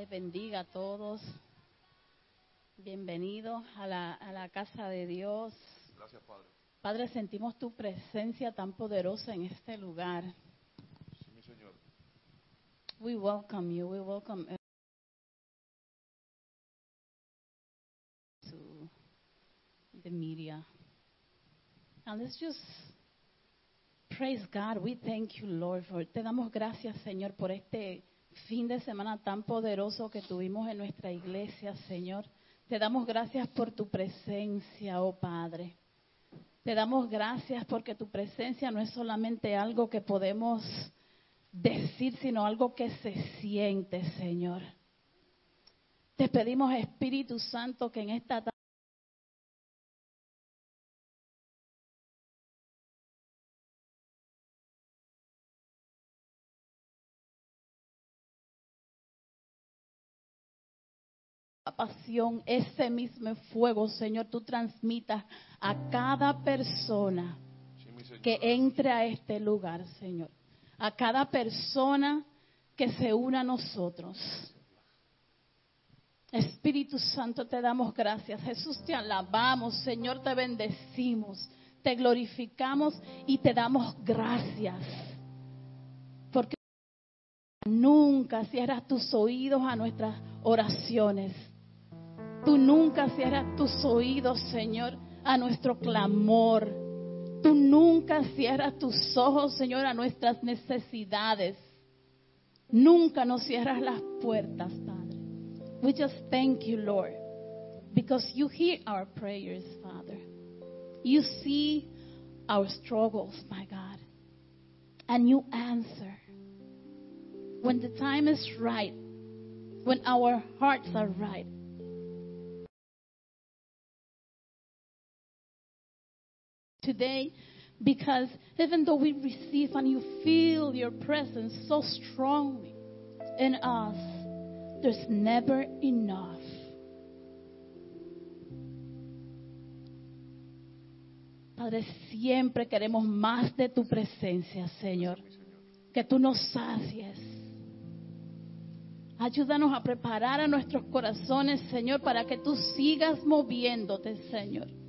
les bendiga a todos. Bienvenidos a la, a la casa de Dios. Gracias, Padre. Padre, sentimos tu presencia tan poderosa en este lugar. Sí, mi Señor. We welcome you. We welcome to the media. And let's just praise God. We thank you, Lord, for te damos gracias, Señor, por este fin de semana tan poderoso que tuvimos en nuestra iglesia, Señor. Te damos gracias por tu presencia, oh Padre. Te damos gracias porque tu presencia no es solamente algo que podemos decir, sino algo que se siente, Señor. Te pedimos, Espíritu Santo, que en esta pasión, ese mismo fuego, Señor, tú transmitas a cada persona que entre a este lugar, Señor. A cada persona que se una a nosotros. Espíritu Santo, te damos gracias. Jesús, te alabamos. Señor, te bendecimos. Te glorificamos y te damos gracias. Porque nunca cierras tus oídos a nuestras oraciones. Tú nunca cierras tus oídos, Señor, a nuestro clamor. Tú nunca cierras tus ojos, Señor, a nuestras necesidades. Nunca nos cierras las puertas, Padre. We just thank you, Lord, because you hear our prayers, Father. You see our struggles, my God, and you answer. When the time is right, when our hearts are right, today because even though we receive and you feel your presence so strongly in us, there's never enough. Padre, siempre queremos más de tu presencia, Señor. Que tú nos sacies. Ayúdanos a preparar a nuestros corazones, Señor, para que tú sigas moviéndote, Señor.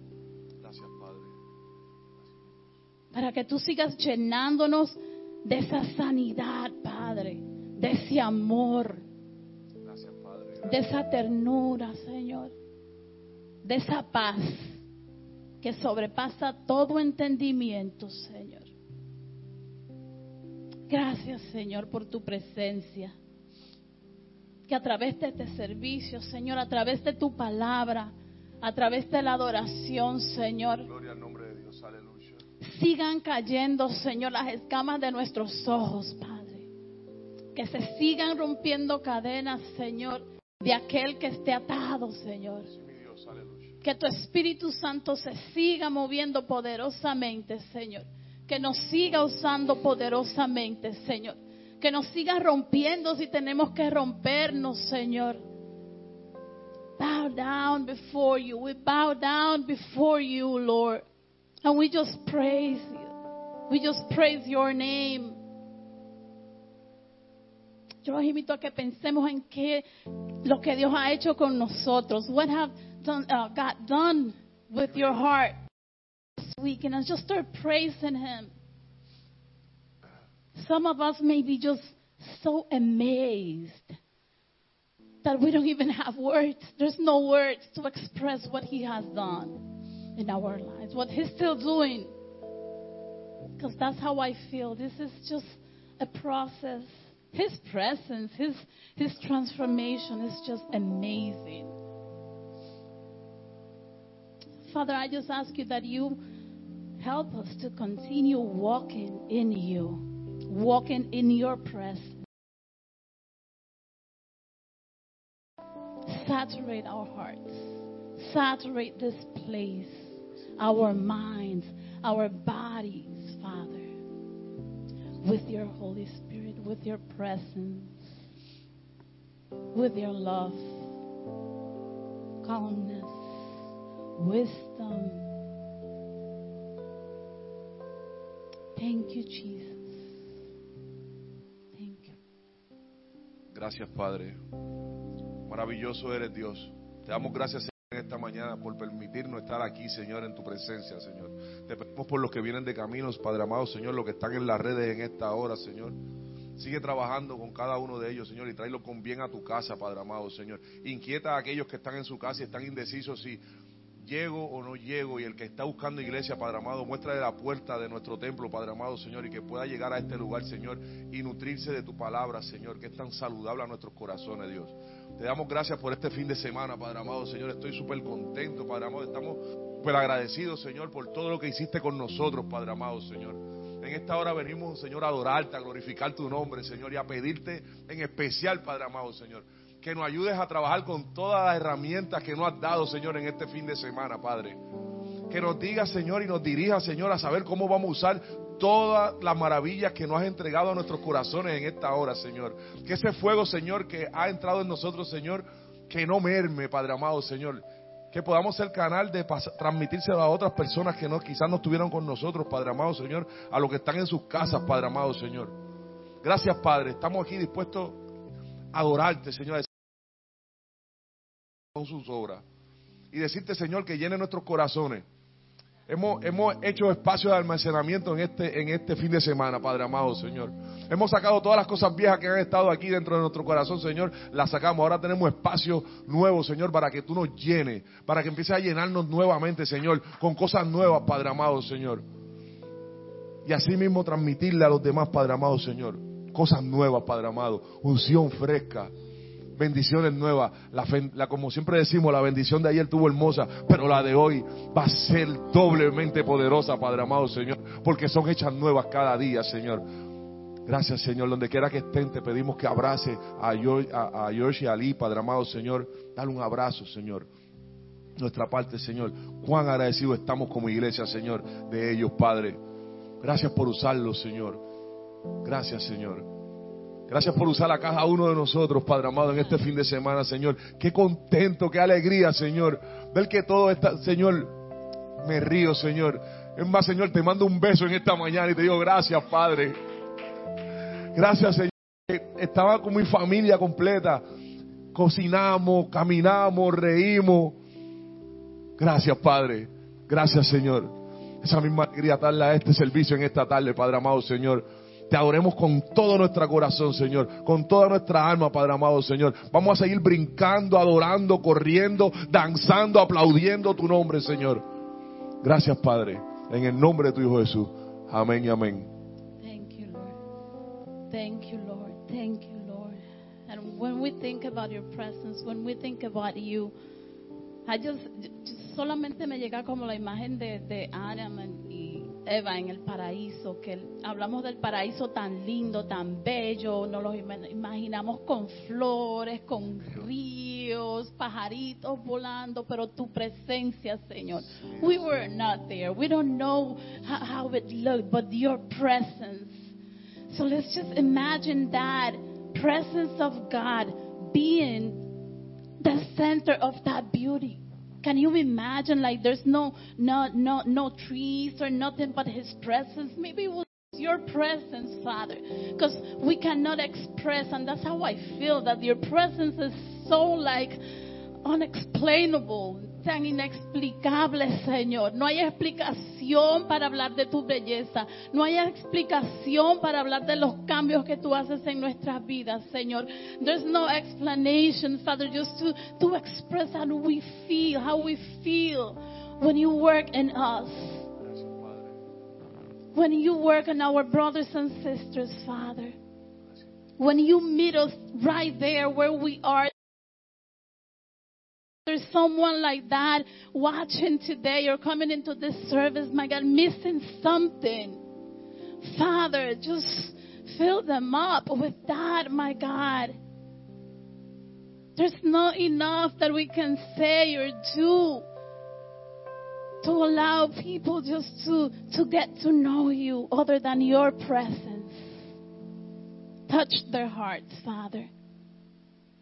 Para que tú sigas llenándonos de esa sanidad, Padre, de ese amor, Gracias, Padre. de esa ternura, Señor, de esa paz que sobrepasa todo entendimiento, Señor. Gracias, Señor, por tu presencia. Que a través de este servicio, Señor, a través de tu palabra, a través de la adoración, Señor, Gloria al nombre de Dios. Aleluya. Sigan cayendo, Señor, las escamas de nuestros ojos, Padre. Que se sigan rompiendo cadenas, Señor, de aquel que esté atado, Señor. Que tu Espíritu Santo se siga moviendo poderosamente, Señor. Que nos siga usando poderosamente, Señor. Que nos siga rompiendo si tenemos que rompernos, Señor. Bow down before you. We bow down before you, Lord. And we just praise you. We just praise your name. Yo los invito a que pensemos en qué lo que Dios ha hecho con nosotros. What have done, uh, God done with your heart this week? And just start praising Him. Some of us may be just so amazed that we don't even have words. There's no words to express what He has done in our lives, what He's still doing. Because that's how I feel. This is just a process. His presence, His, His transformation is just amazing. Father, I just ask you that you help us to continue walking in you, walking in your presence. Saturate our hearts, saturate this place, our minds, our bodies, Father, with your Holy Spirit, with your presence, with your love, calmness, wisdom. Thank you, Jesus. Thank you. Gracias, Padre. Maravilloso eres Dios. Te damos gracias esta mañana por permitirnos estar aquí, Señor, en tu presencia, Señor. Te pedimos por los que vienen de caminos, Padre amado, Señor, los que están en las redes en esta hora, Señor. Sigue trabajando con cada uno de ellos, Señor, y tráelo con bien a tu casa, Padre amado, Señor. Inquieta a aquellos que están en su casa y están indecisos si llego o no llego. Y el que está buscando iglesia, Padre amado, muéstrale la puerta de nuestro templo, Padre amado, Señor, y que pueda llegar a este lugar, Señor, y nutrirse de tu palabra, Señor, que es tan saludable a nuestros corazones, Dios. Te damos gracias por este fin de semana, Padre amado, Señor. Estoy súper contento, Padre amado. Estamos súper agradecidos, Señor, por todo lo que hiciste con nosotros, Padre amado, Señor. En esta hora venimos, Señor, a adorarte, a glorificar tu nombre, Señor, y a pedirte en especial, Padre amado, Señor, que nos ayudes a trabajar con todas las herramientas que nos has dado, Señor, en este fin de semana, Padre. Que nos diga, Señor, y nos dirija, Señor, a saber cómo vamos a usar todas las maravillas que nos has entregado a nuestros corazones en esta hora, Señor. Que ese fuego, Señor, que ha entrado en nosotros, Señor, que no merme, Padre amado, Señor que podamos ser canal de transmitírselo a otras personas que no, quizás no estuvieron con nosotros, Padre amado Señor, a los que están en sus casas, Padre amado Señor. Gracias, Padre. Estamos aquí dispuestos a adorarte, Señor, con sus obras. Y decirte, Señor, que llene nuestros corazones Hemos, hemos hecho espacio de almacenamiento en este, en este fin de semana, Padre amado, Señor. Hemos sacado todas las cosas viejas que han estado aquí dentro de nuestro corazón, Señor. Las sacamos. Ahora tenemos espacio nuevo, Señor, para que tú nos llenes, para que empieces a llenarnos nuevamente, Señor, con cosas nuevas, Padre amado, Señor. Y así mismo transmitirle a los demás, Padre amado, Señor, cosas nuevas, Padre amado. Unción fresca bendiciones nuevas. La, como siempre decimos, la bendición de ayer tuvo hermosa, pero la de hoy va a ser doblemente poderosa, Padre amado Señor, porque son hechas nuevas cada día, Señor. Gracias, Señor. Donde quiera que estén, te pedimos que abrace a George, a, y a Ali, Padre amado, Señor. Dale un abrazo, Señor. Nuestra parte, Señor. Cuán agradecidos estamos como iglesia, Señor, de ellos, Padre. Gracias por usarlos, Señor. Gracias, Señor. Gracias por usar a cada uno de nosotros, Padre amado, en este fin de semana, Señor. Qué contento, qué alegría, Señor. Ver que todo está, Señor, me río, Señor. Es más, Señor, te mando un beso en esta mañana y te digo gracias, Padre. Gracias, Señor. Estaba con mi familia completa. Cocinamos, caminamos, reímos. Gracias, Padre. Gracias, Señor. Esa misma alegría darle a este servicio en esta tarde, Padre amado, Señor. Te adoremos con todo nuestro corazón, Señor, con toda nuestra alma, Padre amado, Señor. Vamos a seguir brincando, adorando, corriendo, danzando, aplaudiendo tu nombre, Señor. Gracias, Padre, en el nombre de tu Hijo Jesús. Amén y amén. Thank you, Lord. Thank you, Lord. Thank you, Lord. And when we think about your presence, when we think about you, I just, solamente me llega como la imagen de, de Adam y Eva en el paraíso, que hablamos del paraíso tan lindo, tan bello, nos lo imaginamos con flores, con ríos, pajaritos volando, pero tu presencia, Señor. We were not there. We don't know how, how it looked, but your presence. So let's just imagine that presence of God being the center of that beauty. Can you imagine like there's no no no no trees or nothing but his presence? Maybe it was your presence, Father. Because we cannot express and that's how I feel that your presence is so like unexplainable. Tan Señor. No hay explicación para hablar de tu belleza. No hay explicación para hablar de los cambios que tú haces en nuestras vidas, Señor. There's no explanation, Father, just to, to express how we feel, how we feel when you work in us. When you work on our brothers and sisters, Father. When you meet us right there where we are there's someone like that watching today or coming into this service, my God, missing something. Father, just fill them up with that, my God. There's not enough that we can say or do to allow people just to, to get to know you other than your presence. Touch their hearts, Father.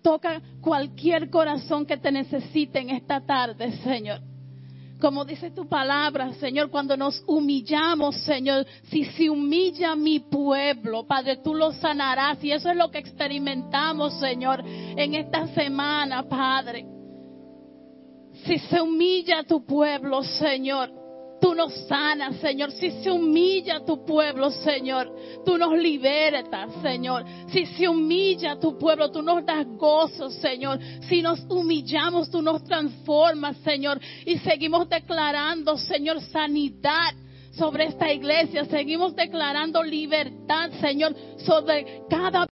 Toca cualquier corazón que te necesite en esta tarde, Señor. Como dice tu palabra, Señor, cuando nos humillamos, Señor, si se humilla mi pueblo, Padre, tú lo sanarás. Y eso es lo que experimentamos, Señor, en esta semana, Padre. Si se humilla tu pueblo, Señor, Tú nos sanas, Señor. Si se humilla tu pueblo, Señor, tú nos libertas, Señor. Si se humilla tu pueblo, tú nos das gozo, Señor. Si nos humillamos, tú nos transformas, Señor. Y seguimos declarando, Señor, sanidad sobre esta iglesia. Seguimos declarando libertad, Señor, sobre cada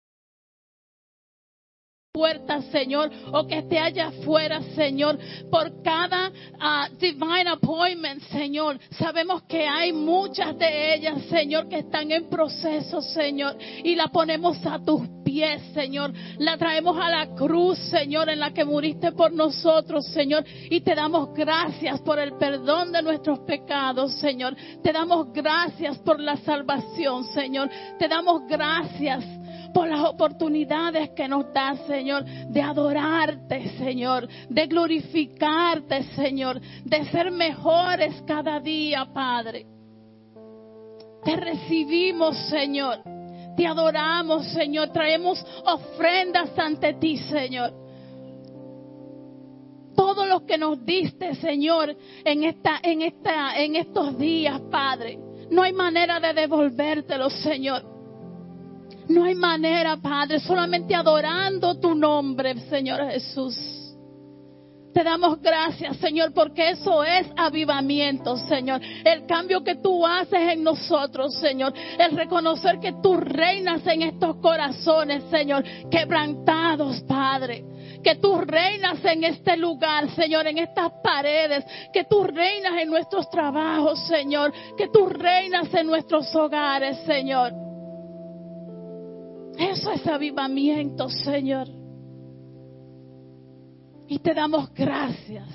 puerta, Señor, o que esté allá afuera, Señor, por cada ah, divine appointment, Señor. Sabemos que hay muchas de ellas, Señor, que están en proceso, Señor, y la ponemos a tus pies, Señor. La traemos a la cruz, Señor, en la que muriste por nosotros, Señor, y te damos gracias por el perdón de nuestros pecados, Señor. Te damos gracias por la salvación, Señor. Te damos gracias por las oportunidades que nos das, Señor, de adorarte, Señor, de glorificarte, Señor, de ser mejores cada día, Padre. Te recibimos, Señor. Te adoramos, Señor. Traemos ofrendas ante ti, Señor. Todo lo que nos diste, Señor, en esta, en esta, en estos días, Padre. No hay manera de devolvértelo, Señor. No hay manera, Padre, solamente adorando tu nombre, Señor Jesús. Te damos gracias, Señor, porque eso es avivamiento, Señor. El cambio que tú haces en nosotros, Señor. El reconocer que tú reinas en estos corazones, Señor, quebrantados, Padre. Que tú reinas en este lugar, Señor, en estas paredes. Que tú reinas en nuestros trabajos, Señor. Que tú reinas en nuestros hogares, Señor. Eso es avivamiento, Señor. Y te damos gracias.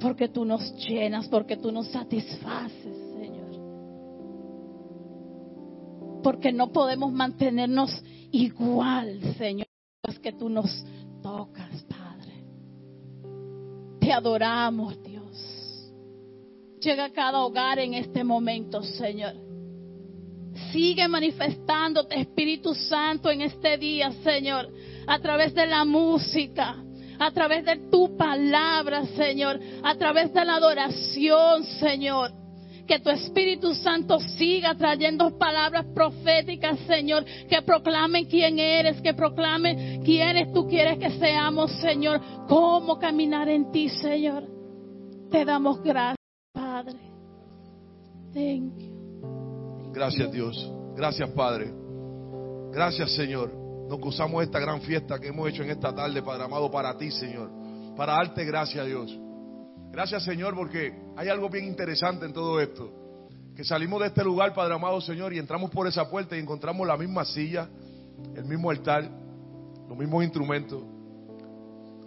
Porque tú nos llenas, porque tú nos satisfaces, Señor. Porque no podemos mantenernos igual, Señor, es que tú nos tocas, Padre. Te adoramos, Dios. Llega a cada hogar en este momento, Señor. Sigue manifestándote, Espíritu Santo, en este día, Señor, a través de la música, a través de tu palabra, Señor, a través de la adoración, Señor. Que tu Espíritu Santo siga trayendo palabras proféticas, Señor, que proclamen quién eres, que proclamen quiénes tú quieres que seamos, Señor, cómo caminar en ti, Señor. Te damos gracias, Padre. Thank you. Gracias Dios. Gracias Padre. Gracias Señor. Nos gozamos esta gran fiesta que hemos hecho en esta tarde, Padre amado, para ti, Señor. Para darte gracias, Dios. Gracias, Señor, porque hay algo bien interesante en todo esto. Que salimos de este lugar, Padre amado, Señor, y entramos por esa puerta y encontramos la misma silla, el mismo altar, los mismos instrumentos,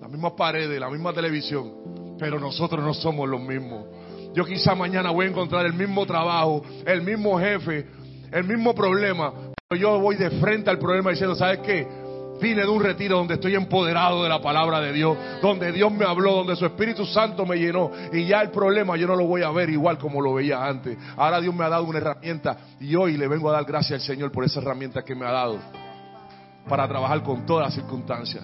las mismas paredes, la misma televisión. Pero nosotros no somos los mismos. Yo quizá mañana voy a encontrar el mismo trabajo, el mismo jefe, el mismo problema. Pero yo voy de frente al problema diciendo, ¿sabes qué? Vine de un retiro donde estoy empoderado de la palabra de Dios, donde Dios me habló, donde su Espíritu Santo me llenó y ya el problema yo no lo voy a ver igual como lo veía antes. Ahora Dios me ha dado una herramienta y hoy le vengo a dar gracias al Señor por esa herramienta que me ha dado para trabajar con todas las circunstancias.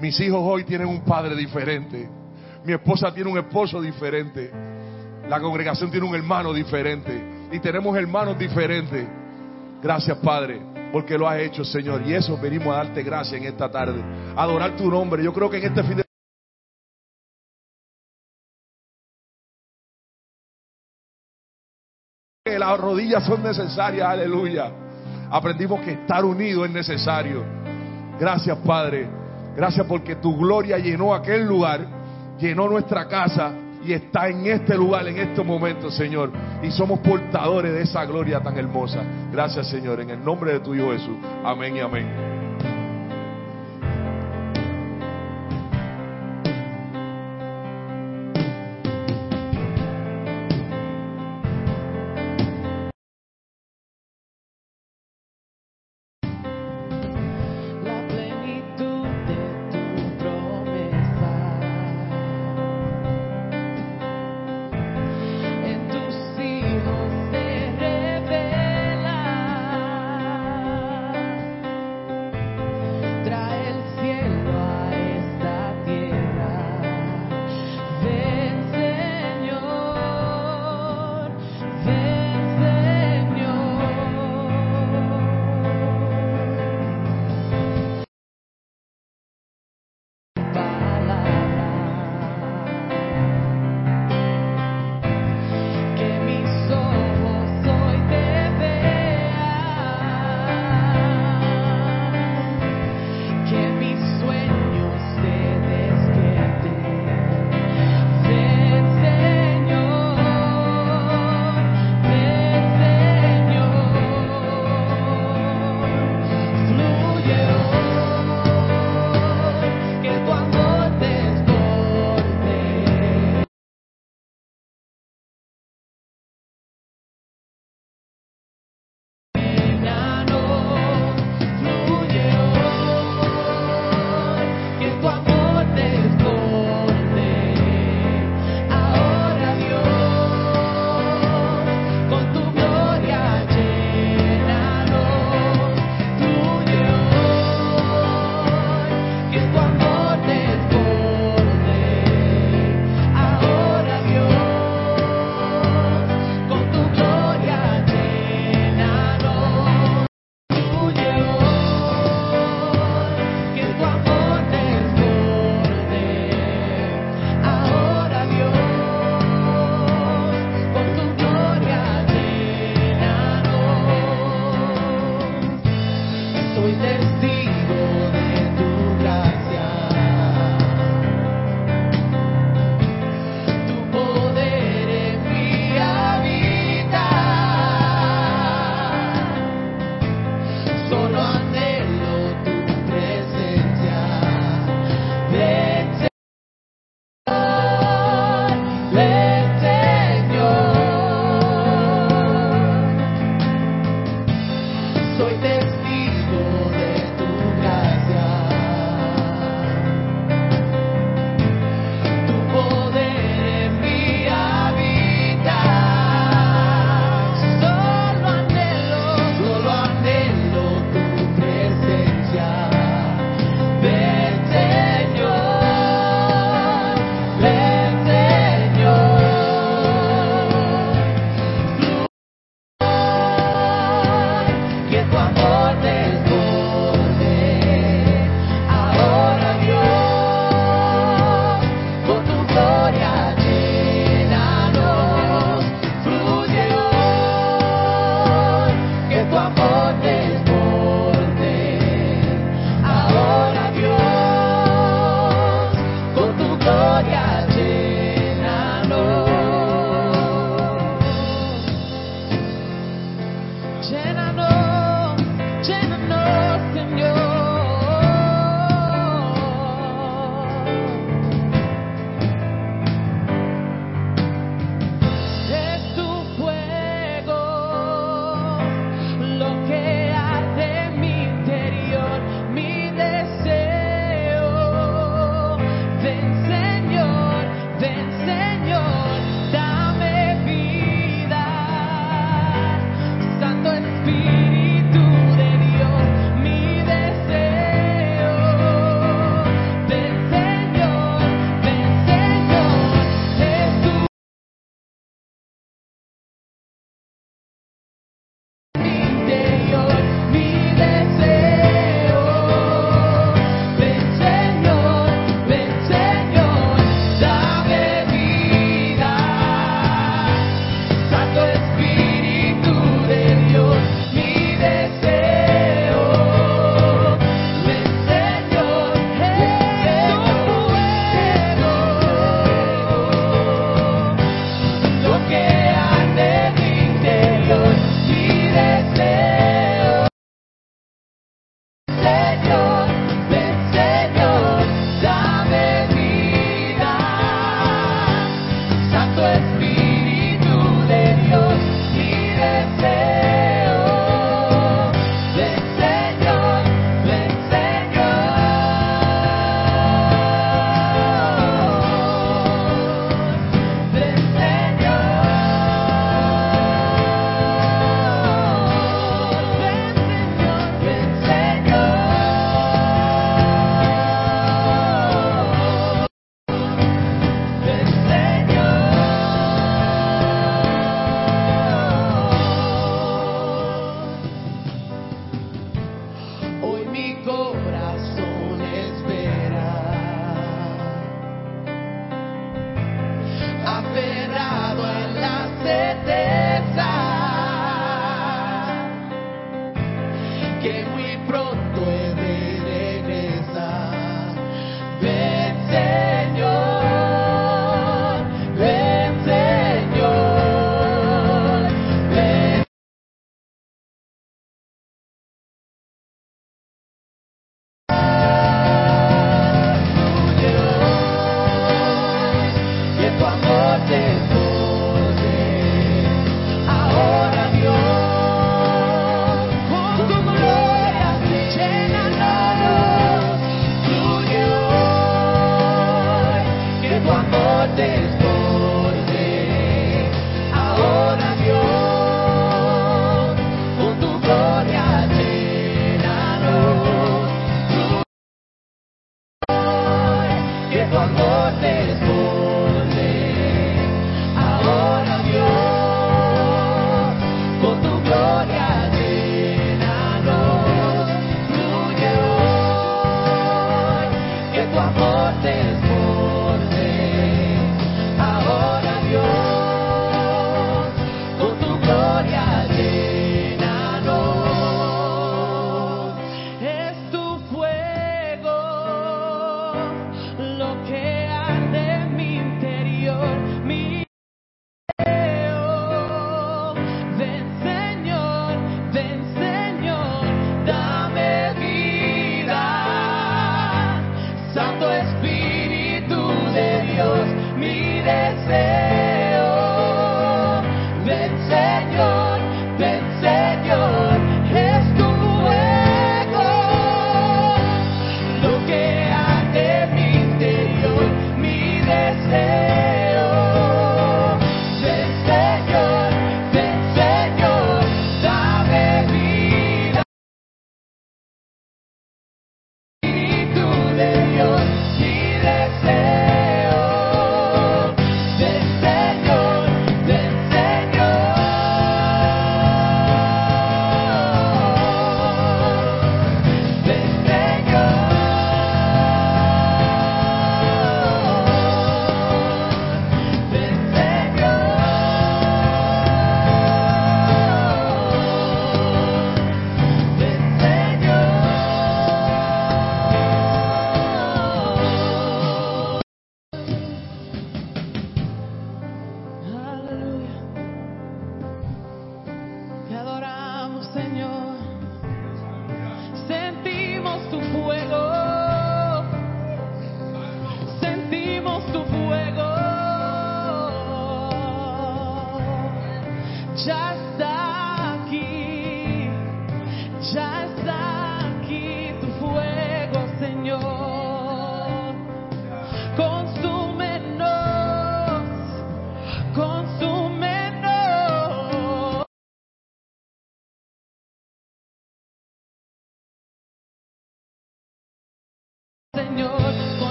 Mis hijos hoy tienen un padre diferente. Mi esposa tiene un esposo diferente. La congregación tiene un hermano diferente y tenemos hermanos diferentes. Gracias, Padre, porque lo has hecho, Señor. Y eso venimos a darte gracias en esta tarde. adorar tu nombre. Yo creo que en este fin de las rodillas son necesarias, aleluya. Aprendimos que estar unidos es necesario. Gracias, Padre. Gracias porque tu gloria llenó aquel lugar, llenó nuestra casa, y está en este lugar, en este momento, Señor. Y somos portadores de esa gloria tan hermosa. Gracias, Señor, en el nombre de tu Hijo Jesús. Amén y amén.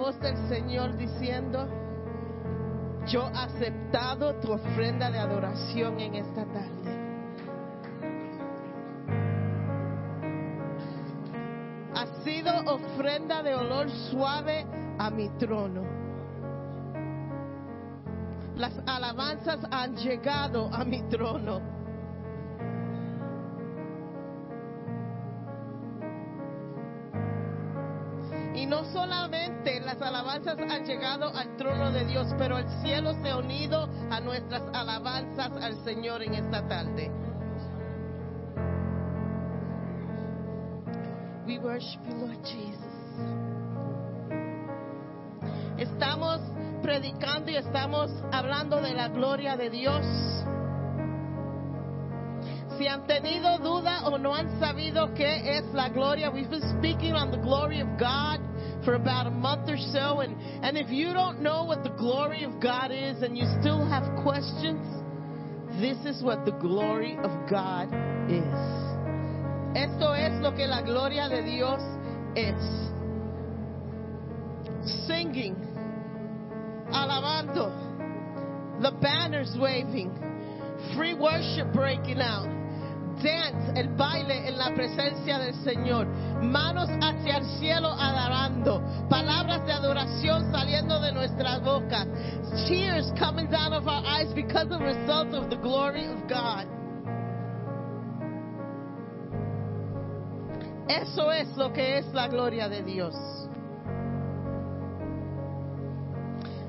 Voz del Señor diciendo, yo he aceptado tu ofrenda de adoración en esta tarde. Ha sido ofrenda de olor suave a mi trono. Las alabanzas han llegado a mi trono. Llegado al trono de Dios, pero el cielo se ha unido a nuestras alabanzas al Señor en esta tarde. We worship you, Lord Jesus. Estamos predicando y estamos hablando de la gloria de Dios. Si han tenido duda o no han sabido qué es la gloria, we've been speaking on the glory of God for about a month or so. And, and if you don't know what the glory of God is and you still have questions, this is what the glory of God is. Esto es lo que la gloria de Dios es. Singing, alabando, the banners waving, free worship breaking out, dance, el baile en la presencia del Señor, manos hacia el cielo alabando, palabras de adoración saliendo de nuestras bocas, tears coming down of our eyes because of the result of the glory of God. Eso es lo que es la gloria de Dios.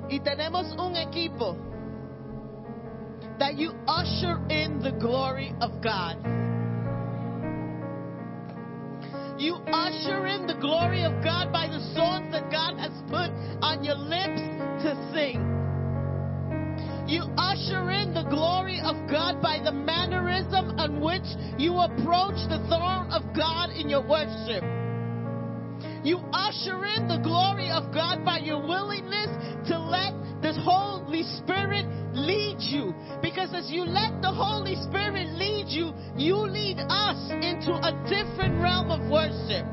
Y tenemos un equipo that you usher in the glory of God. You usher in the glory of God by the songs that God has put on your lips to sing. You usher in the glory of God by the mannerism in which you approach the throne of God in your worship. You usher in the glory of God by your willingness to let the Holy Spirit lead you. Because as you let the Holy Spirit lead you, you lead us into a different realm of worship.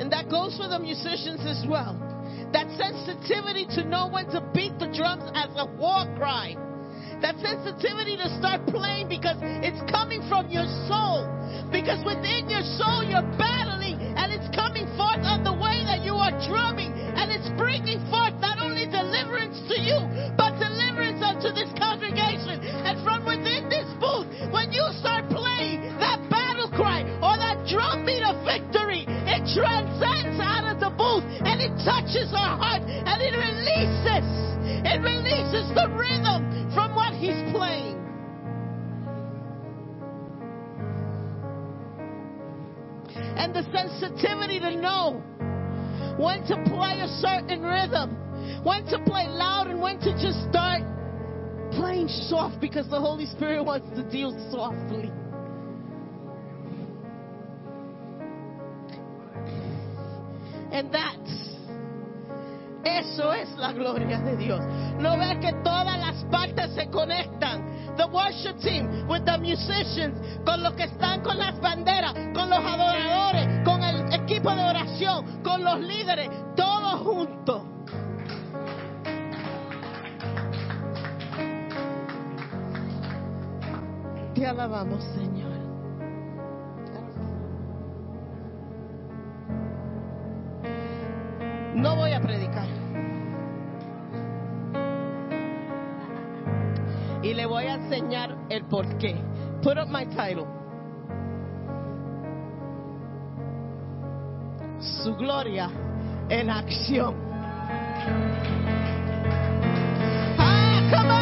And that goes for the musicians as well. That sensitivity to know when to beat the drums as a war cry. That sensitivity to start playing because it's coming from your soul. Because within your soul you're battling and it's coming forth on the way that you are drumming. And it's bringing forth not only deliverance to you, but deliverance unto this congregation. And from within this booth, when you start playing that battle cry or that drum beat of victory, it transcends out of the booth and it touches our heart and it releases. It releases the rhythm from what he's playing. And the sensitivity to know when to play a certain rhythm, when to play loud and when to just start playing soft because the Holy Spirit wants to deal softly. And that's eso es la gloria de Dios. No ves que todas las partes se conectan. The worship team with the musicians, con los que están con las banderas, con los adoradores, con el equipo de oración, con los líderes, todos juntos. Te alabamos, Señor. No voy a predicar. Y le voy a enseñar el por qué. Put up my title. Su gloria en acción. Ah.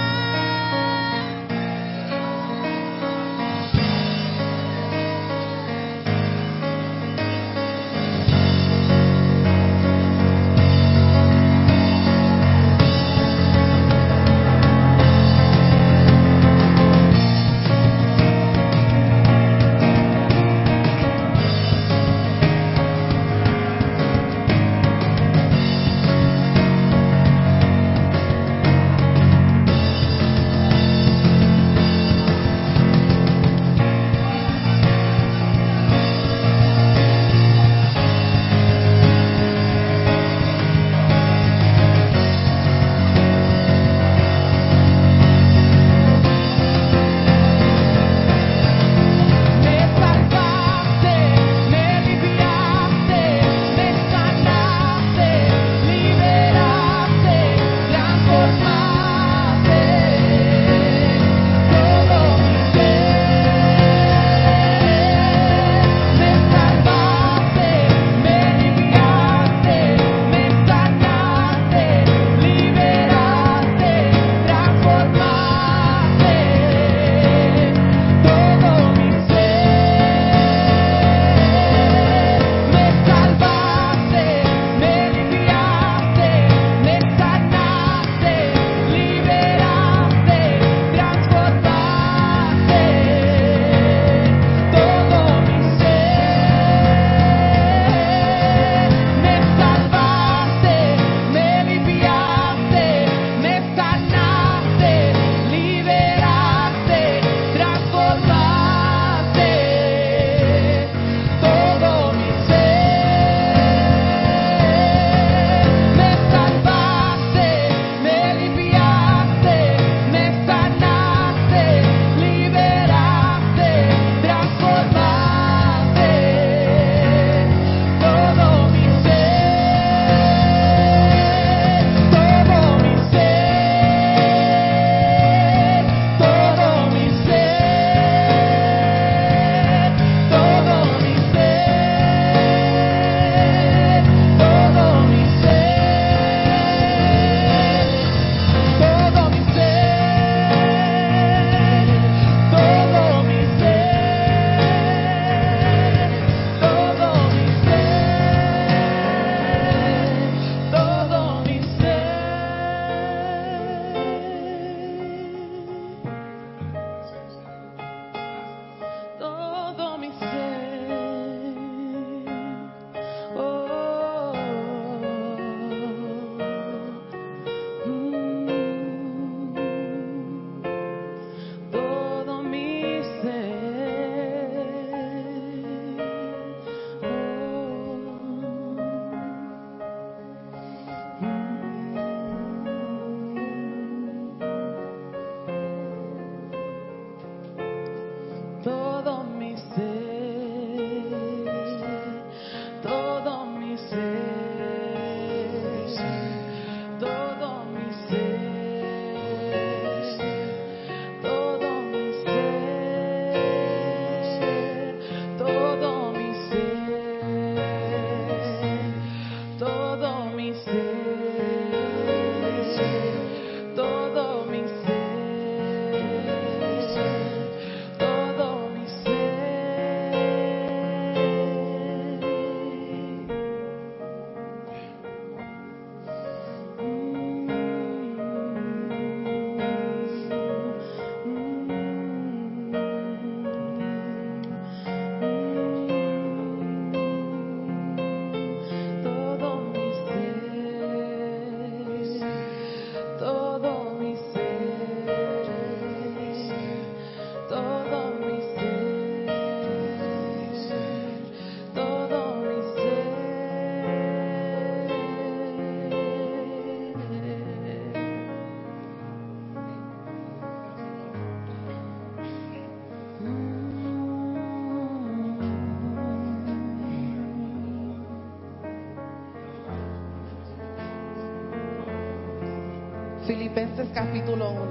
Filipenses capítulo 1.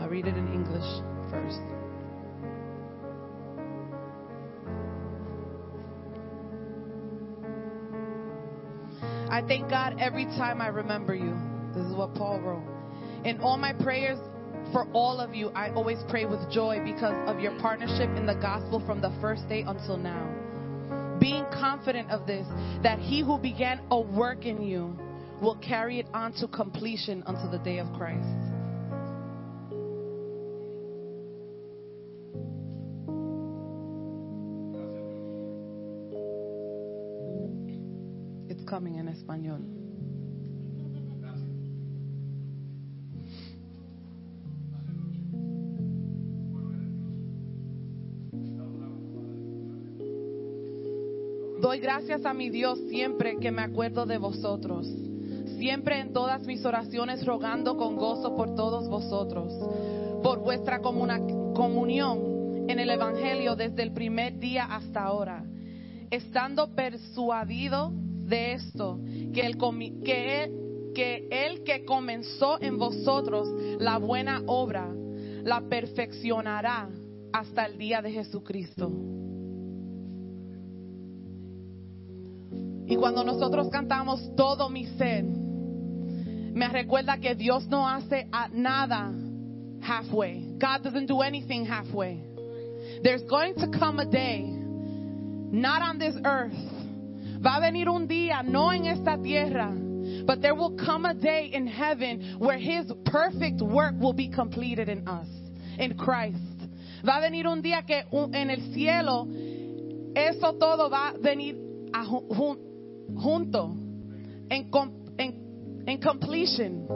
I'll read it in English first. I thank God every time I remember you. This is what Paul wrote. In all my prayers for all of you, I always pray with joy because of your partnership in the gospel from the first day until now. Confident of this, that he who began a work in you will carry it on to completion until the day of Christ. It's coming in español. Gracias a mi Dios siempre que me acuerdo de vosotros. Siempre en todas mis oraciones rogando con gozo por todos vosotros. Por vuestra comunión en el Evangelio desde el primer día hasta ahora. Estando persuadido de esto, que el, que que el que comenzó en vosotros la buena obra, la perfeccionará hasta el día de Jesucristo. Y cuando nosotros cantamos todo mi ser, me recuerda que Dios no hace nada halfway. God doesn't do anything halfway. There's going to come a day, not on this earth. Va a venir un día, no en esta tierra, but there will come a day in heaven where His perfect work will be completed in us, in Christ. Va a venir un día que en el cielo eso todo va a venir a junto en, en, en completion.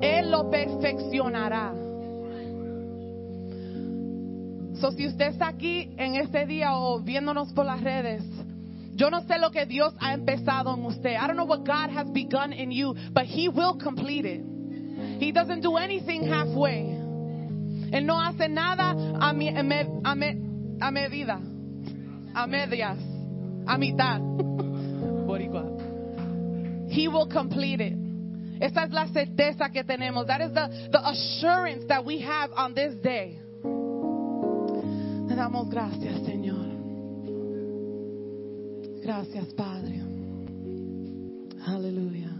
Él lo perfeccionará. So, si usted está aquí en este día o viéndonos por las redes, yo no sé lo que Dios ha empezado en usted. I don't know what God has begun in you, but He will complete it. He doesn't do anything halfway. Él no hace nada a, mi- a me- a me- a medida, a medias, a mitad. Boricua. He will complete it. Esa es la certeza que tenemos. That is the, the assurance that we have on this day. Te damos gracias, Señor. Gracias, Padre. Aleluya.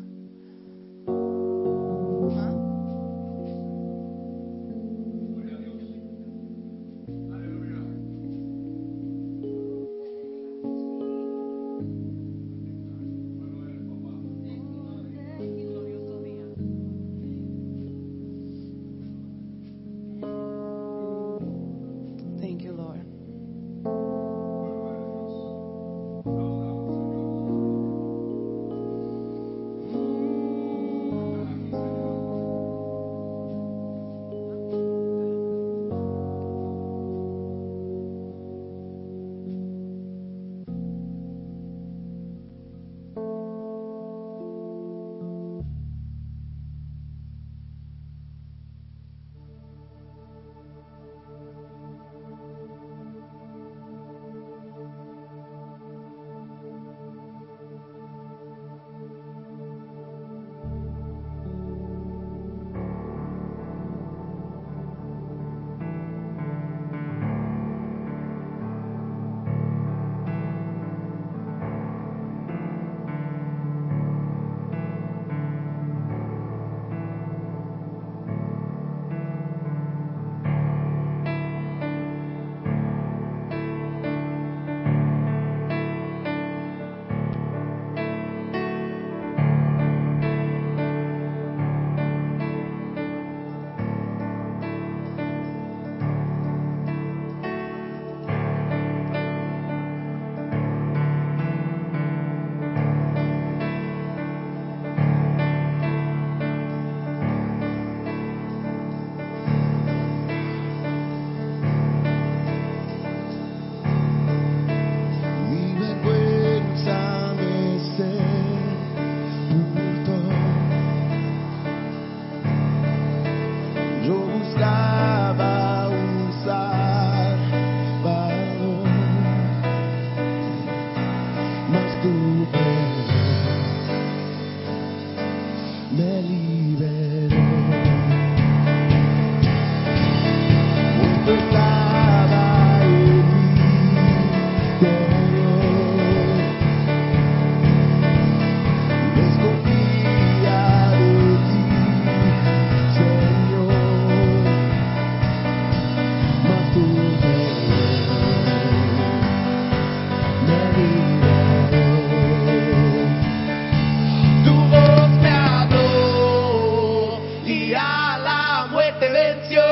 Muerte venció.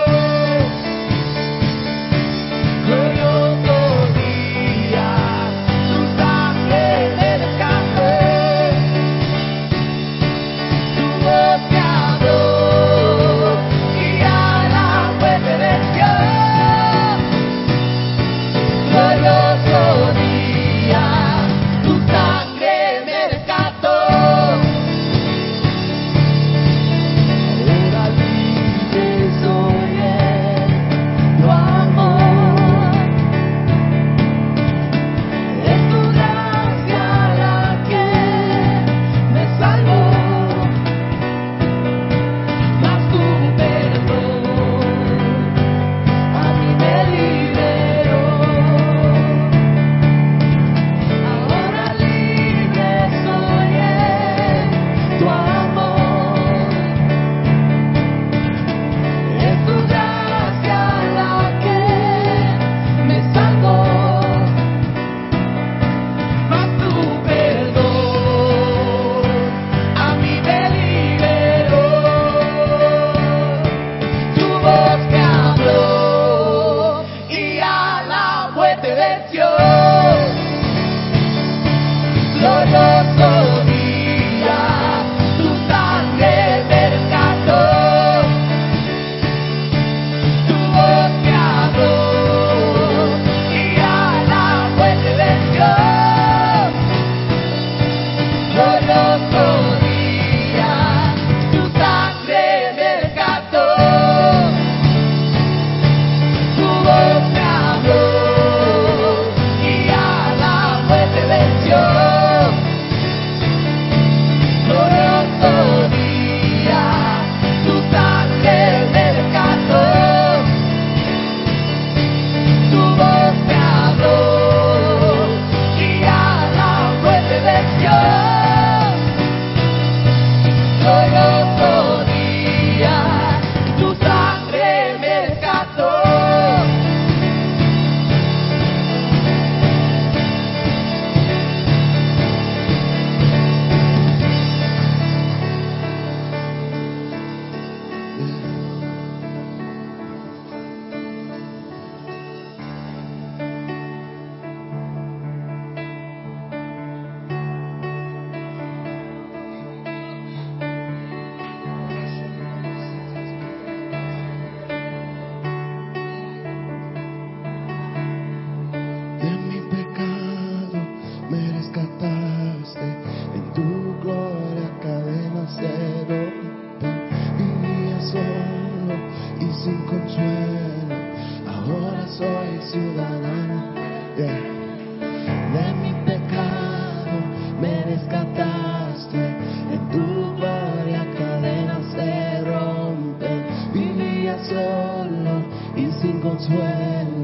Y sin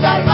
salvar.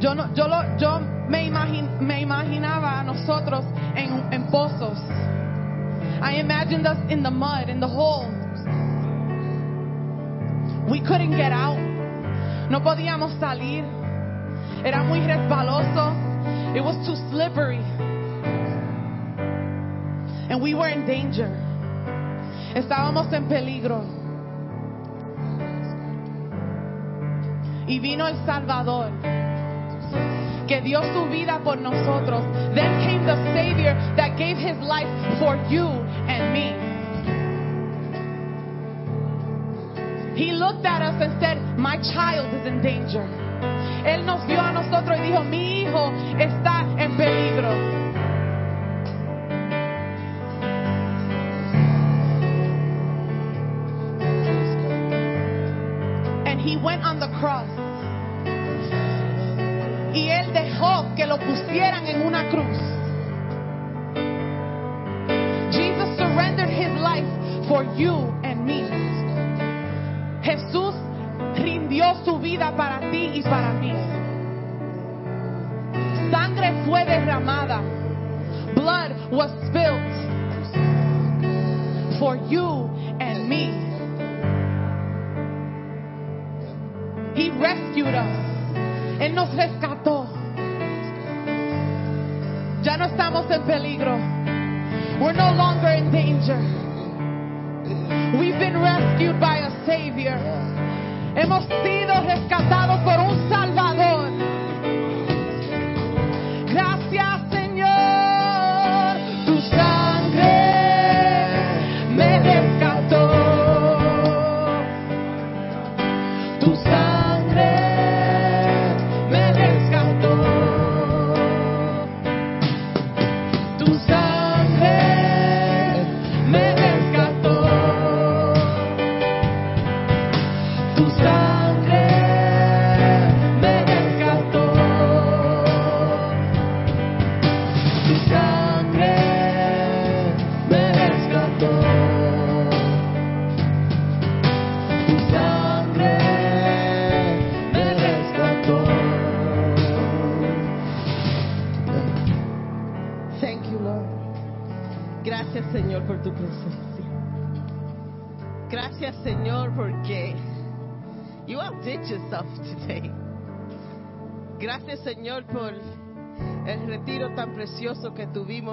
Yo, no, yo, lo, yo me, me imaginaba a nosotros en, en pozos. I imagined us in the mud, in the hole. We couldn't get out. No podíamos salir. Era muy resbaloso. It was too slippery. And we were in danger. Estábamos en peligro. Y vino el Salvador, que dio su vida por nosotros. Then came the Savior that gave his life for you and me. He looked at us and said, My child is in danger. Él nos vio a nosotros y dijo, Mi hijo está en peligro. Cross. Y él dejó que lo pusieran en una cruz. Jesus surrendered his life for you and me. Jesús rindió su vida para ti y para mí. Sangre fue derramada. Blood was spilled for you and me. Us. Él nos rescató. Ya no estamos en peligro. We're no longer in danger. We've been rescued by a Savior. Hemos sido rescatados por un Salvador.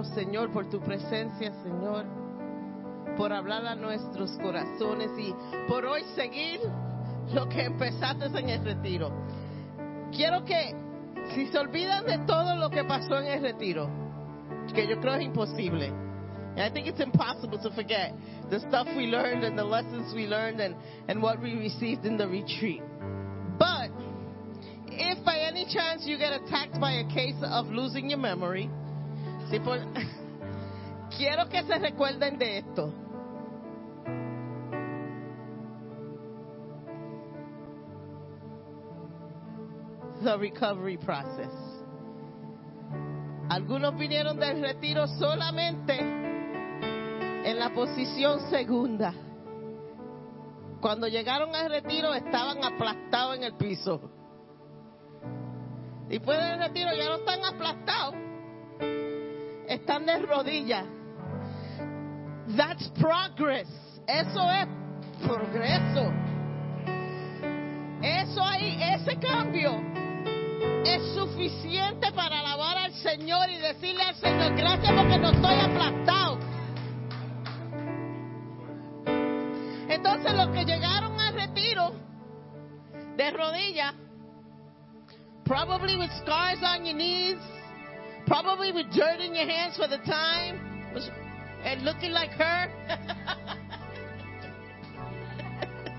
Que Señor, por tu presencia, Señor, por hablar a nuestros corazones y por hoy seguir lo que empezaste en el retiro. Quiero que, si se olvidan de todo lo que pasó en el retiro, que yo creo es imposible. I think it's impossible to forget the stuff we learned and the lessons we learned and, and what we received in the retreat. But if by any chance you get attacked by a case of losing your memory, por- quiero que se recuerden de esto. The recovery process. Algunos vinieron del retiro solamente en la posición segunda. Cuando llegaron al retiro estaban aplastados en el piso. Después del retiro ya no están aplastados. Están de rodillas. That's progress. Eso es progreso. Eso ahí, ese cambio es suficiente para alabar al Señor y decirle al Señor, gracias porque no estoy aplastado. Entonces los que llegaron al retiro de rodillas, probably with scars on your knees, probably with dirt in your hands for the time, and looking like her.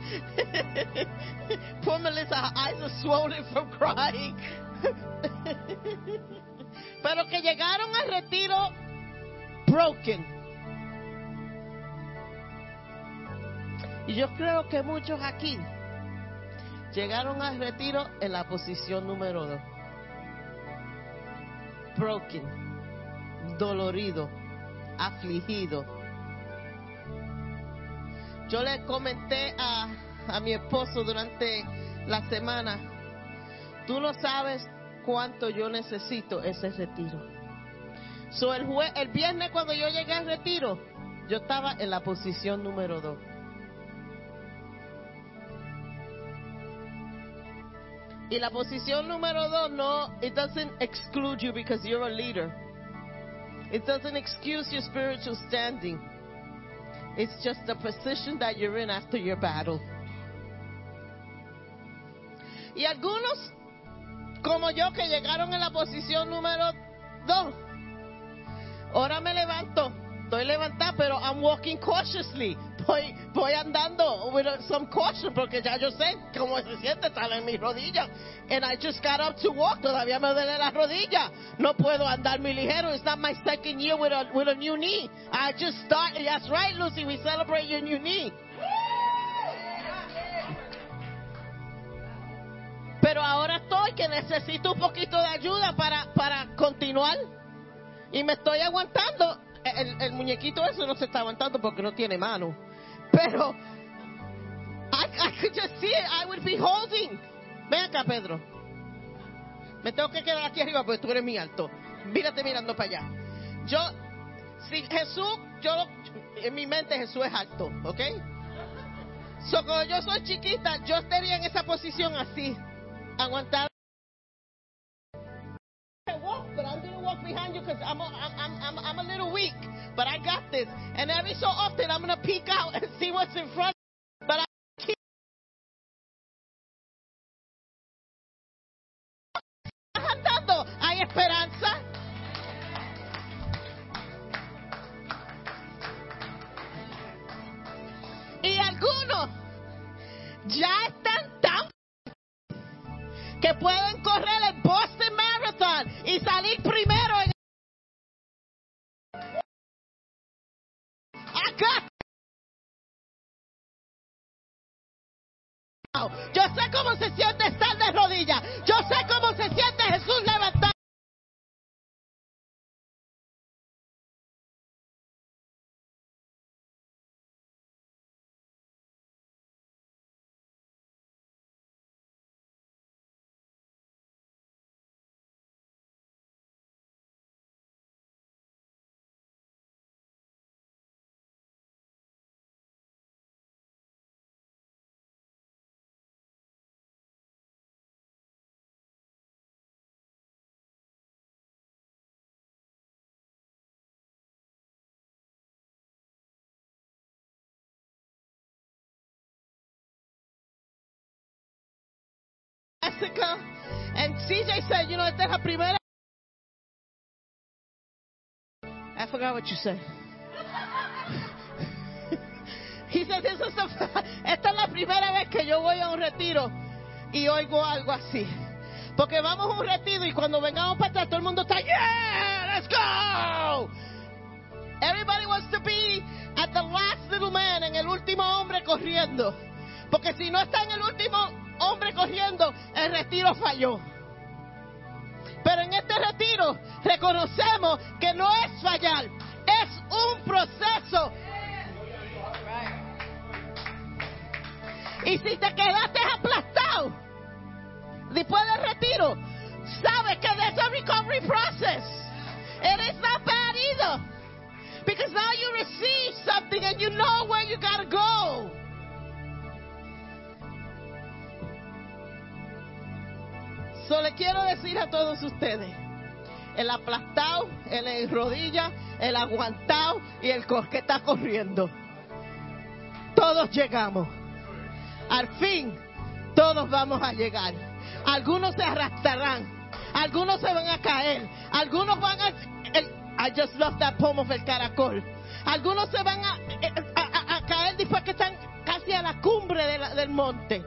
Poor Melissa, her eyes are swollen from crying. Pero que llegaron al retiro broken. Y yo creo que muchos aquí llegaron al retiro en la posición número dos. Broken, dolorido, afligido. Yo le comenté a, a mi esposo durante la semana, tú no sabes cuánto yo necesito ese retiro. So, el, jue- el viernes cuando yo llegué al retiro, yo estaba en la posición número dos. Y la posición número dos no, it doesn't exclude you because you're a leader. It doesn't excuse your spiritual standing. It's just the position that you're in after your battle. Y algunos, como yo, que llegaron en la posición número dos. Ahora me levanto. Estoy levantada, pero I'm walking cautiously. Voy, andando with some caution porque ya yo sé cómo se siente estar en mis rodillas. And I just got up to walk. Todavía me duele la rodilla. No puedo andar muy ligero. It's not my second year with a, with a new knee. I just started. That's right, Lucy. We celebrate your new knee. Pero ahora estoy que necesito un poquito de ayuda para, para continuar. Y me estoy aguantando. El, el muñequito eso no se está aguantando porque no tiene mano. Pero I, could just see it. I would be holding. Ven acá, Pedro. Me tengo que quedar aquí arriba porque tú eres muy alto. Mírate mirando para allá. Yo, si Jesús, yo, en mi mente Jesús es alto, ¿ok? So, cuando yo soy chiquita, yo estaría en esa posición así, aguantar. I walk, but I'm gonna walk behind you because I'm, a, I'm, I'm, I'm a little weak, but I got this. And every so often, I'm gonna peek out and see what's in front. But I keep andando. Y algunos ya están tan que pueden correr el Boston Marathon y salir primero en acá. Yo sé cómo se siente estar de rodillas. Yo sé cómo se siente Jesús levantar. Jessica and CJ said, you know, esta es la primera. I forgot what you said. He said, this is the, esta es la primera vez que yo voy a un retiro y oigo algo así. Porque vamos a un retiro y cuando vengamos para atrás todo el mundo está, yeah, let's go. Everybody wants to be at the last little man, en el último hombre corriendo. Porque si no está en el último hombre corriendo, el retiro falló. Pero en este retiro reconocemos que no es fallar, es un proceso. Y si te quedaste aplastado después del retiro, sabes que there's a recovery process. It is not bad either. Because now you receive something and you know where you got to go. So le quiero decir a todos ustedes, el aplastado, el en rodilla, el aguantado y el que está corriendo. Todos llegamos. Al fin, todos vamos a llegar. Algunos se arrastrarán, algunos se van a caer, algunos van a... el- I just love that poem of el caracol. Algunos se van a, caer después que están casi a la cumbre del monte.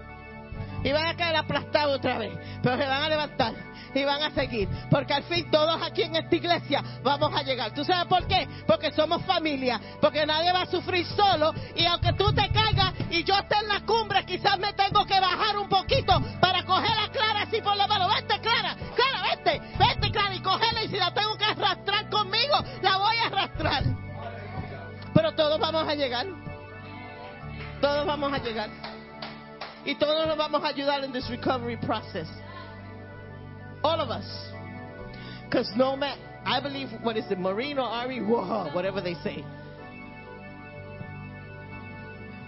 Y van a caer aplastados otra vez. Pero se van a levantar y van a seguir. Porque al fin todos aquí en esta iglesia vamos a llegar. ¿Tú sabes por qué? Porque somos familia. Porque nadie va a sufrir solo. Y aunque tú te caigas y yo esté en la cumbre, quizás me tengo que bajar un poquito para coger a Clara así por la mano. Vete, Clara. Clara, vete. Vete, Clara. Y cogerla. Y si la tengo que arrastrar conmigo, la voy a arrastrar. Pero todos vamos a llegar. Todos vamos a llegar. Y todos nos vamos a ayudar en this recovery process. All of us. Because no man, I believe, what is it, Marine or Ari, whoa, whatever they say.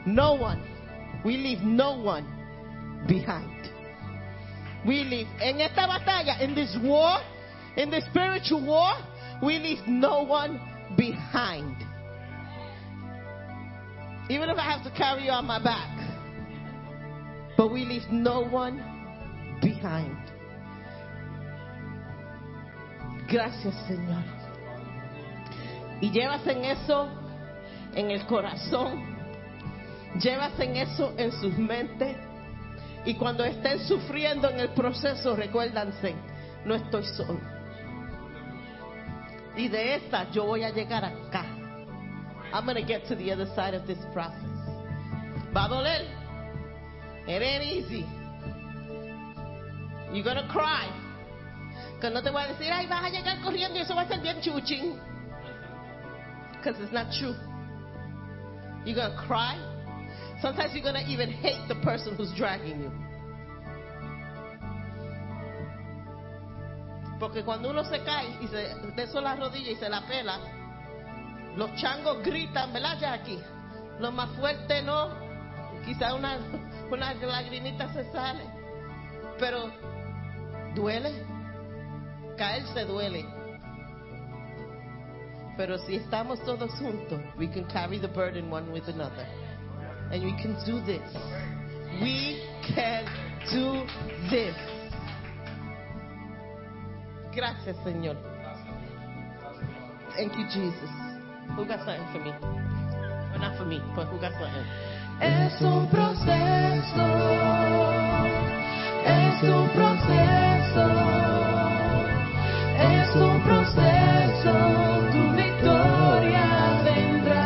No one, we leave no one behind. We leave, en esta batalla, in this war, in this spiritual war, we leave no one behind. Even if I have to carry you on my back. But we leave no one behind. Gracias, Señor. Y llevas en eso en el corazón. Llevas en eso en sus mentes. Y cuando estén sufriendo en el proceso, recuérdanse, no estoy solo. Y de esta yo voy a llegar acá. I'm going to get to the other side of this process. Va a doler. It ain't easy. You're gonna cry. Que no te voy a decir, ay, vas a llegar corriendo y eso va a ser bien chuchín. Because it's not true. You're gonna cry. Sometimes you're gonna even hate the person who's dragging you. Porque cuando uno se cae y se de eso la rodilla y se la pela, los changos gritan, ¿verdad, Jackie? Lo más fuerte no, quizá una, una lagrimita se sale, pero duele, caerse duele. Pero si estamos todos juntos, we can carry the burden one with another. And we can do this. We can do this. Gracias, Señor. Thank you, Jesus. Who got something for me? Well, not for me, but who got something? Es un proceso, es un proceso, es un proceso, tu victoria vendrá.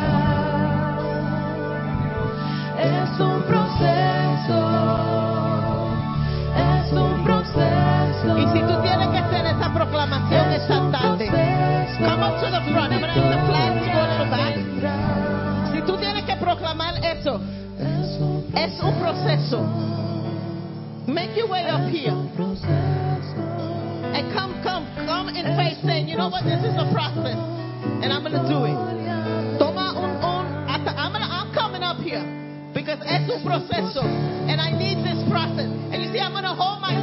Es un proceso, es un proceso. Y si tú tienes que hacer esa proclamación es esta tarde, come up to the front. I'm gonna ask the flags to go a little back. vendrá. Si tú tienes que proclamar eso, Es un es proceso. Make your way up here and come, come, come in faith, saying, you know what, this is a process, and I'm gonna do it. Toma un, un, I'm, gonna, I'm coming up here because es un proceso, and I need this process. And you see, I'm gonna hold my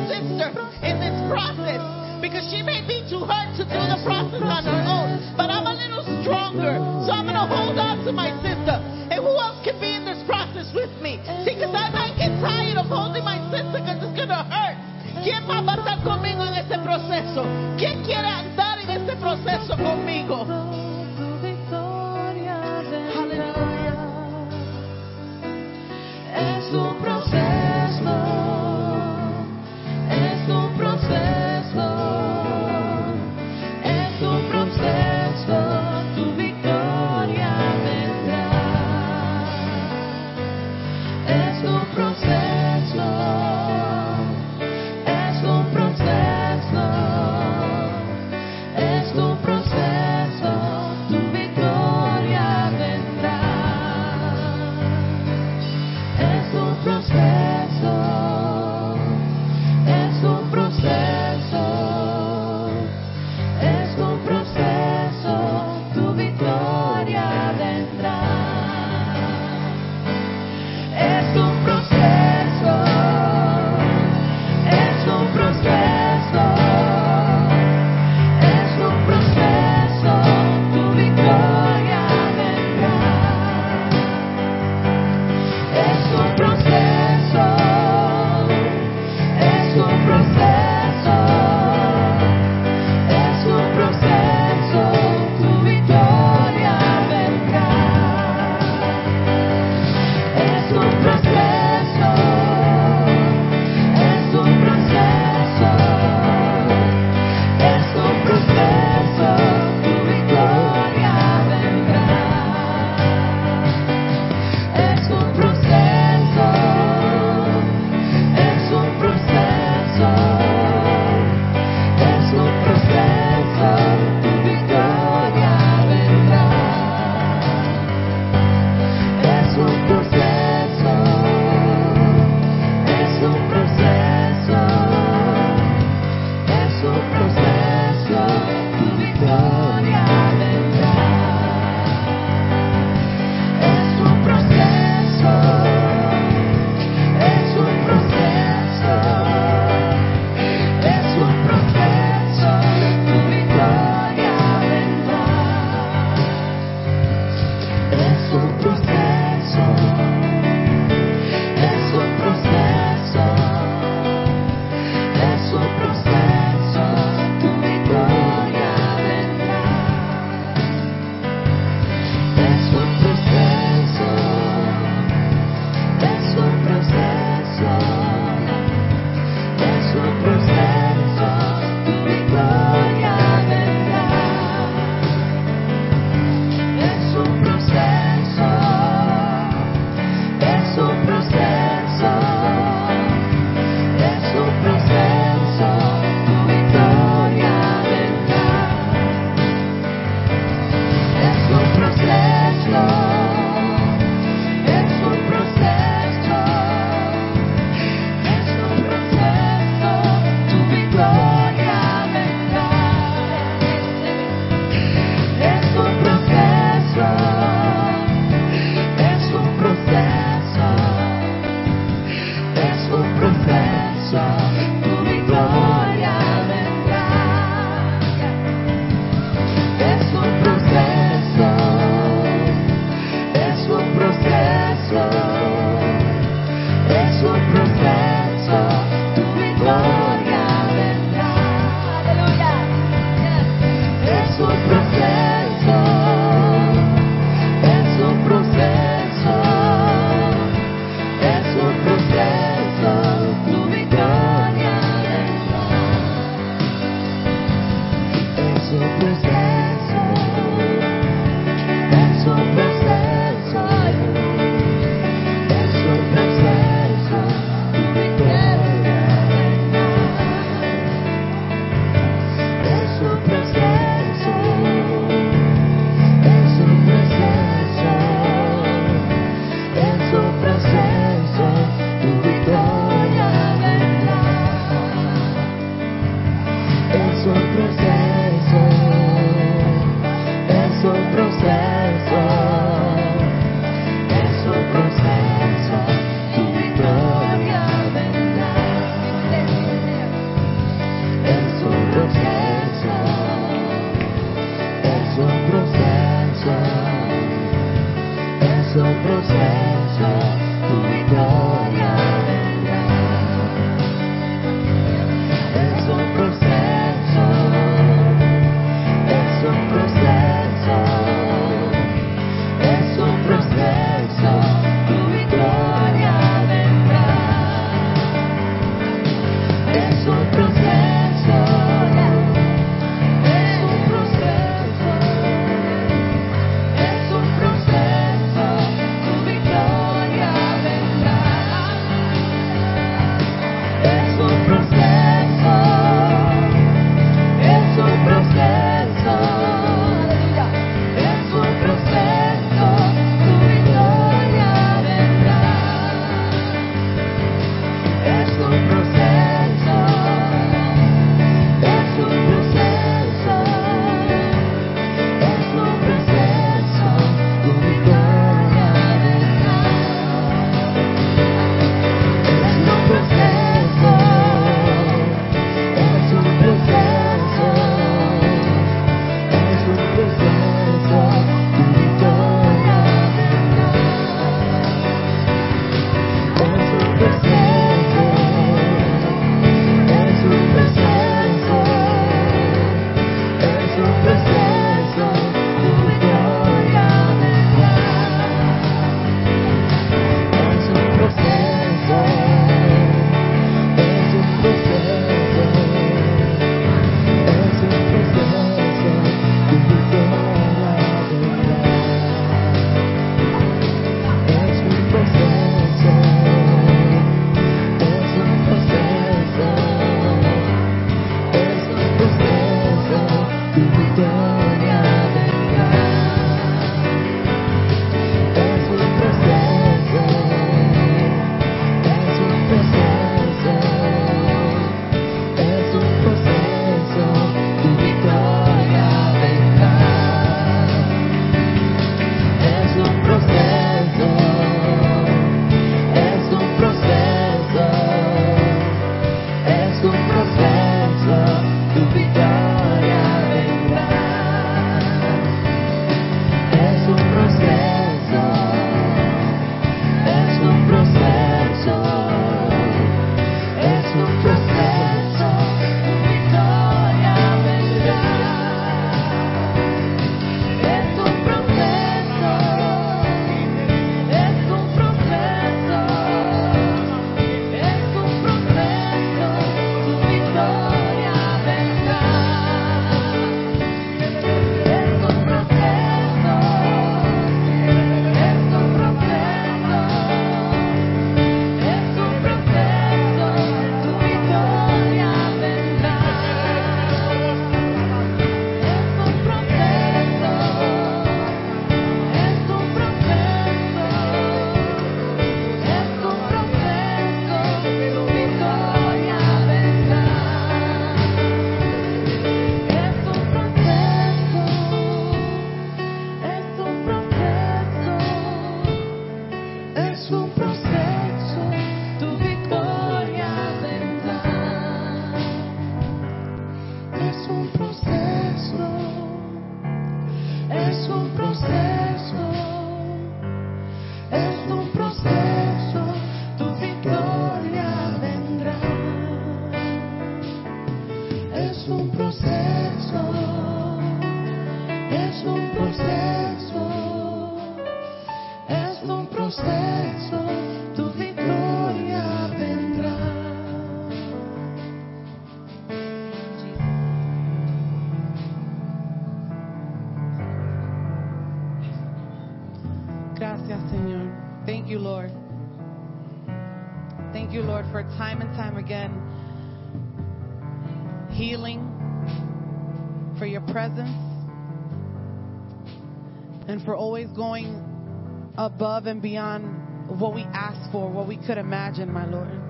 going above and beyond what we asked for, what we could imagine, my Lord.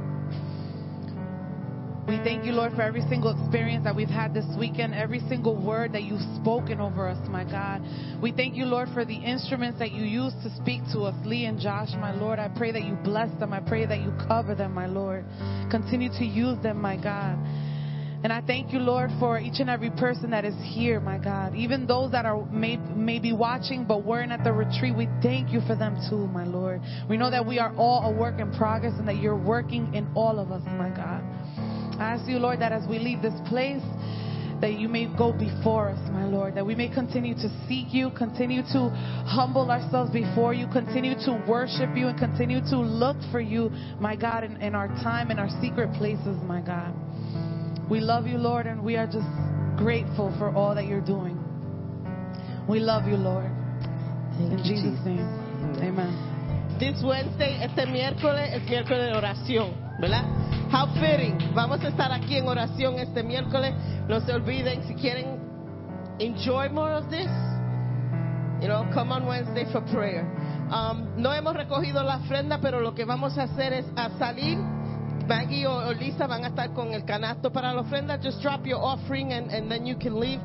We thank you, Lord, for every single experience that we've had this weekend, every single word that you've spoken over us, my God. We thank you, Lord, for the instruments that you use to speak to us, Lee and Josh, my Lord. I pray that you bless them. I pray that you cover them, my Lord. Continue to use them, my God. And I thank you, Lord, for each and every person that is here, my God. Even those that are may, maybe watching but weren't at the retreat, we thank you for them too, my Lord. We know that we are all a work in progress and that you're working in all of us, my God. I ask you, Lord, that as we leave this place, that you may go before us, my Lord, that we may continue to seek you, continue to humble ourselves before you, continue to worship you, and continue to look for you, my God, in, in our time, in our secret places, my God. We love you, Lord, and we are just grateful for all that you're doing. We love you, Lord. Thank In you, Jesus' Jesus. name, amen. This Wednesday, este miércoles es miércoles de oración, ¿verdad? How fitting. Vamos a estar aquí en oración este miércoles. No se olviden, si quieren enjoy more of this, you know, come on Wednesday for prayer. Um, no hemos recogido la ofrenda, pero lo que vamos a hacer es a salir. Maggie o, o Lisa van a estar con el canasto para la ofrenda. Just drop your offering and, and then you can leave.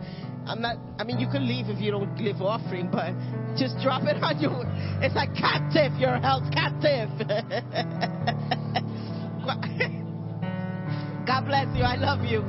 I'm not, I mean, you can leave if you don't give offering, but just drop it on your, it's like captive, you're held captive. God bless you. I love you.